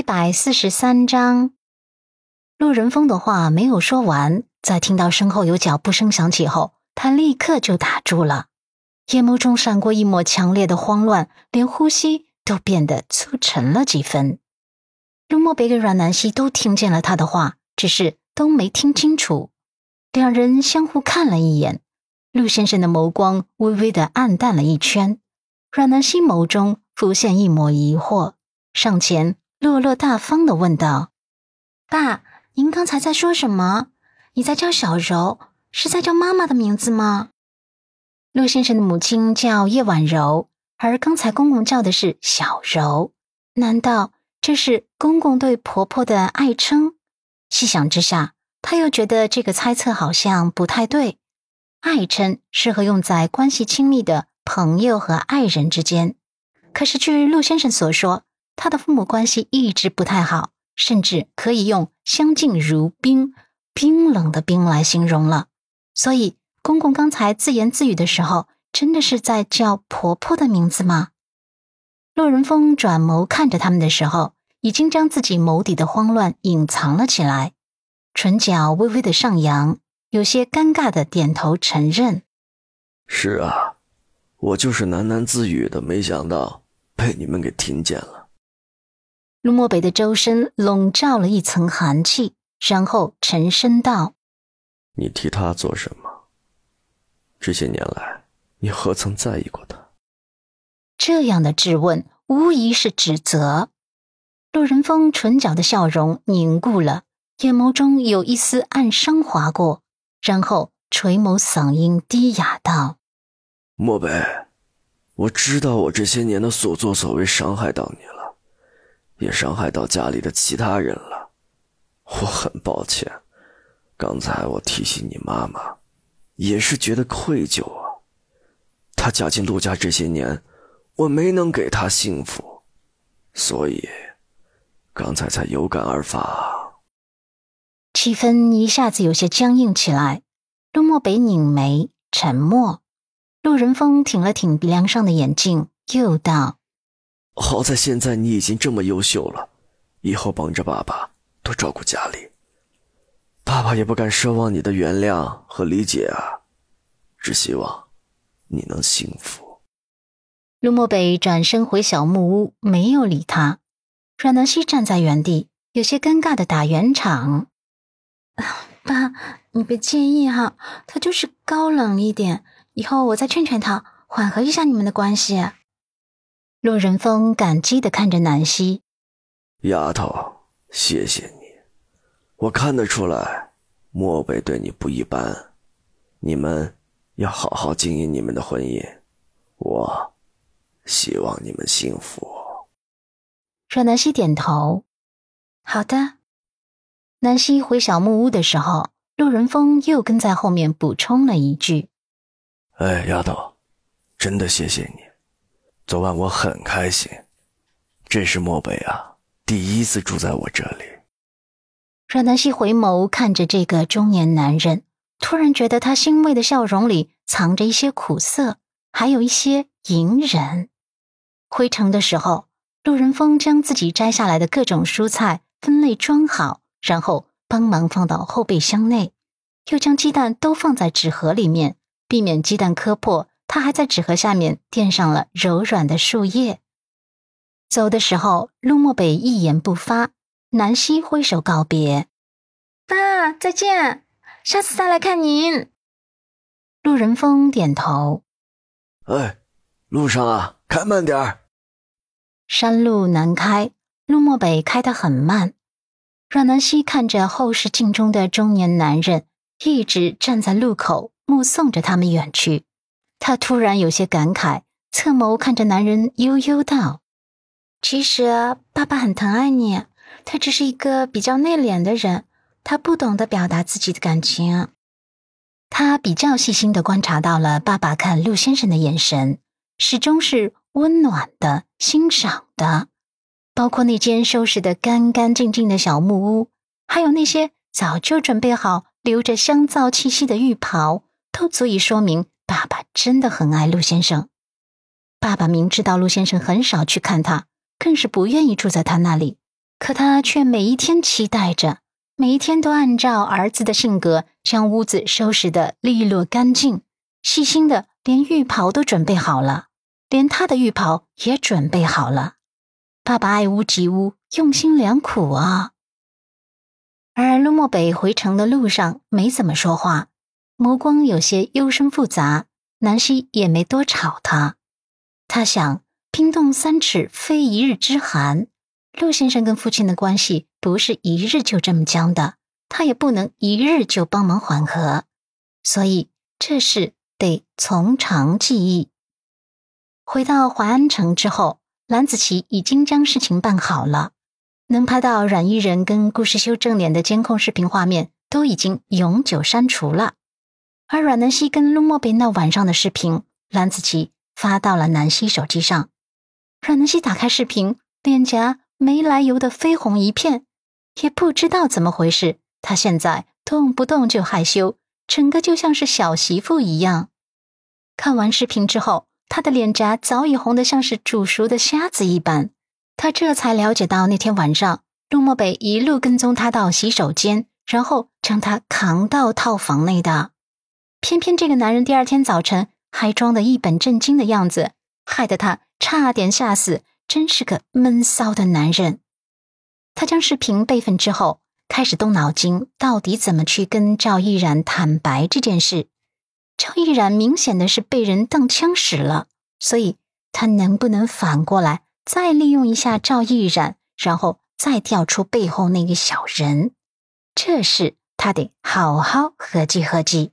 一百四十三章，陆仁峰的话没有说完，在听到身后有脚步声响起后，他立刻就打住了，眼眸中闪过一抹强烈的慌乱，连呼吸都变得粗沉了几分。陆漠北跟阮南希都听见了他的话，只是都没听清楚。两人相互看了一眼，陆先生的眸光微微的暗淡了一圈，阮南希眸中浮现一抹疑惑，上前。落落大方的问道：“爸，您刚才在说什么？你在叫小柔，是在叫妈妈的名字吗？”陆先生的母亲叫叶婉柔，而刚才公公叫的是小柔，难道这是公公对婆婆的爱称？细想之下，他又觉得这个猜测好像不太对。爱称适合用在关系亲密的朋友和爱人之间，可是据陆先生所说。他的父母关系一直不太好，甚至可以用相敬如冰、冰冷的冰来形容了。所以，公公刚才自言自语的时候，真的是在叫婆婆的名字吗？洛仁峰转眸看着他们的时候，已经将自己眸底的慌乱隐藏了起来，唇角微微的上扬，有些尴尬的点头承认：“是啊，我就是喃喃自语的，没想到被你们给听见了。”陆漠北的周身笼罩了一层寒气，然后沉声道：“你提他做什么？这些年来，你何曾在意过他？”这样的质问无疑是指责。陆仁峰唇角的笑容凝固了，眼眸中有一丝暗伤划过，然后垂眸，嗓音低哑道：“漠北，我知道我这些年的所作所为伤害到你了。”也伤害到家里的其他人了，我很抱歉。刚才我提醒你妈妈，也是觉得愧疚啊。她嫁进陆家这些年，我没能给她幸福，所以刚才才有感而发。气氛一下子有些僵硬起来。陆漠北拧眉沉默，陆仁峰挺了挺鼻梁上的眼镜，又道。好在现在你已经这么优秀了，以后帮着爸爸多照顾家里。爸爸也不敢奢望你的原谅和理解啊，只希望你能幸福。陆漠北转身回小木屋，没有理他。阮南希站在原地，有些尴尬的打圆场：“爸，你别介意哈，他就是高冷一点，以后我再劝劝他，缓和一下你们的关系。”陆仁峰感激的看着南希，丫头，谢谢你。我看得出来，漠北对你不一般。你们要好好经营你们的婚姻。我希望你们幸福。阮南希点头，好的。南希回小木屋的时候，陆仁峰又跟在后面补充了一句：“哎，丫头，真的谢谢你。”昨晚我很开心，这是漠北啊，第一次住在我这里。阮南希回眸看着这个中年男人，突然觉得他欣慰的笑容里藏着一些苦涩，还有一些隐忍。回城的时候，陆仁峰将自己摘下来的各种蔬菜分类装好，然后帮忙放到后备箱内，又将鸡蛋都放在纸盒里面，避免鸡蛋磕破。他还在纸盒下面垫上了柔软的树叶。走的时候，陆漠北一言不发。南希挥手告别：“爸，再见，下次再来看您。”陆仁峰点头：“哎，路上啊，开慢点儿。”山路难开，陆漠北开得很慢。阮南希看着后视镜中的中年男人，一直站在路口目送着他们远去。他突然有些感慨，侧眸看着男人，悠悠道：“其实爸爸很疼爱你，他只是一个比较内敛的人，他不懂得表达自己的感情。”他比较细心的观察到了爸爸看陆先生的眼神，始终是温暖的、欣赏的，包括那间收拾的干干净净的小木屋，还有那些早就准备好、留着香皂气息的浴袍，都足以说明。爸爸真的很爱陆先生。爸爸明知道陆先生很少去看他，更是不愿意住在他那里。可他却每一天期待着，每一天都按照儿子的性格将屋子收拾得利落干净，细心的连浴袍都准备好了，连他的浴袍也准备好了。爸爸爱屋及乌，用心良苦啊。而陆漠北回城的路上没怎么说话，眸光有些忧深复杂。南希也没多吵他，他想：冰冻三尺，非一日之寒。陆先生跟父亲的关系不是一日就这么僵的，他也不能一日就帮忙缓和，所以这事得从长计议。回到淮安城之后，蓝子琪已经将事情办好了，能拍到阮依人跟顾世修正脸的监控视频画面都已经永久删除了。而阮南希跟陆漠北那晚上的视频，蓝子琪发到了南希手机上。阮南希打开视频，脸颊没来由的绯红一片，也不知道怎么回事。她现在动不动就害羞，整个就像是小媳妇一样。看完视频之后，她的脸颊早已红得像是煮熟的虾子一般。她这才了解到，那天晚上陆漠北一路跟踪她到洗手间，然后将她扛到套房内的。偏偏这个男人第二天早晨还装得一本正经的样子，害得他差点吓死，真是个闷骚的男人。他将视频备份之后，开始动脑筋，到底怎么去跟赵毅然坦白这件事。赵毅然明显的是被人当枪使了，所以他能不能反过来再利用一下赵毅然，然后再调出背后那个小人？这事他得好好合计合计。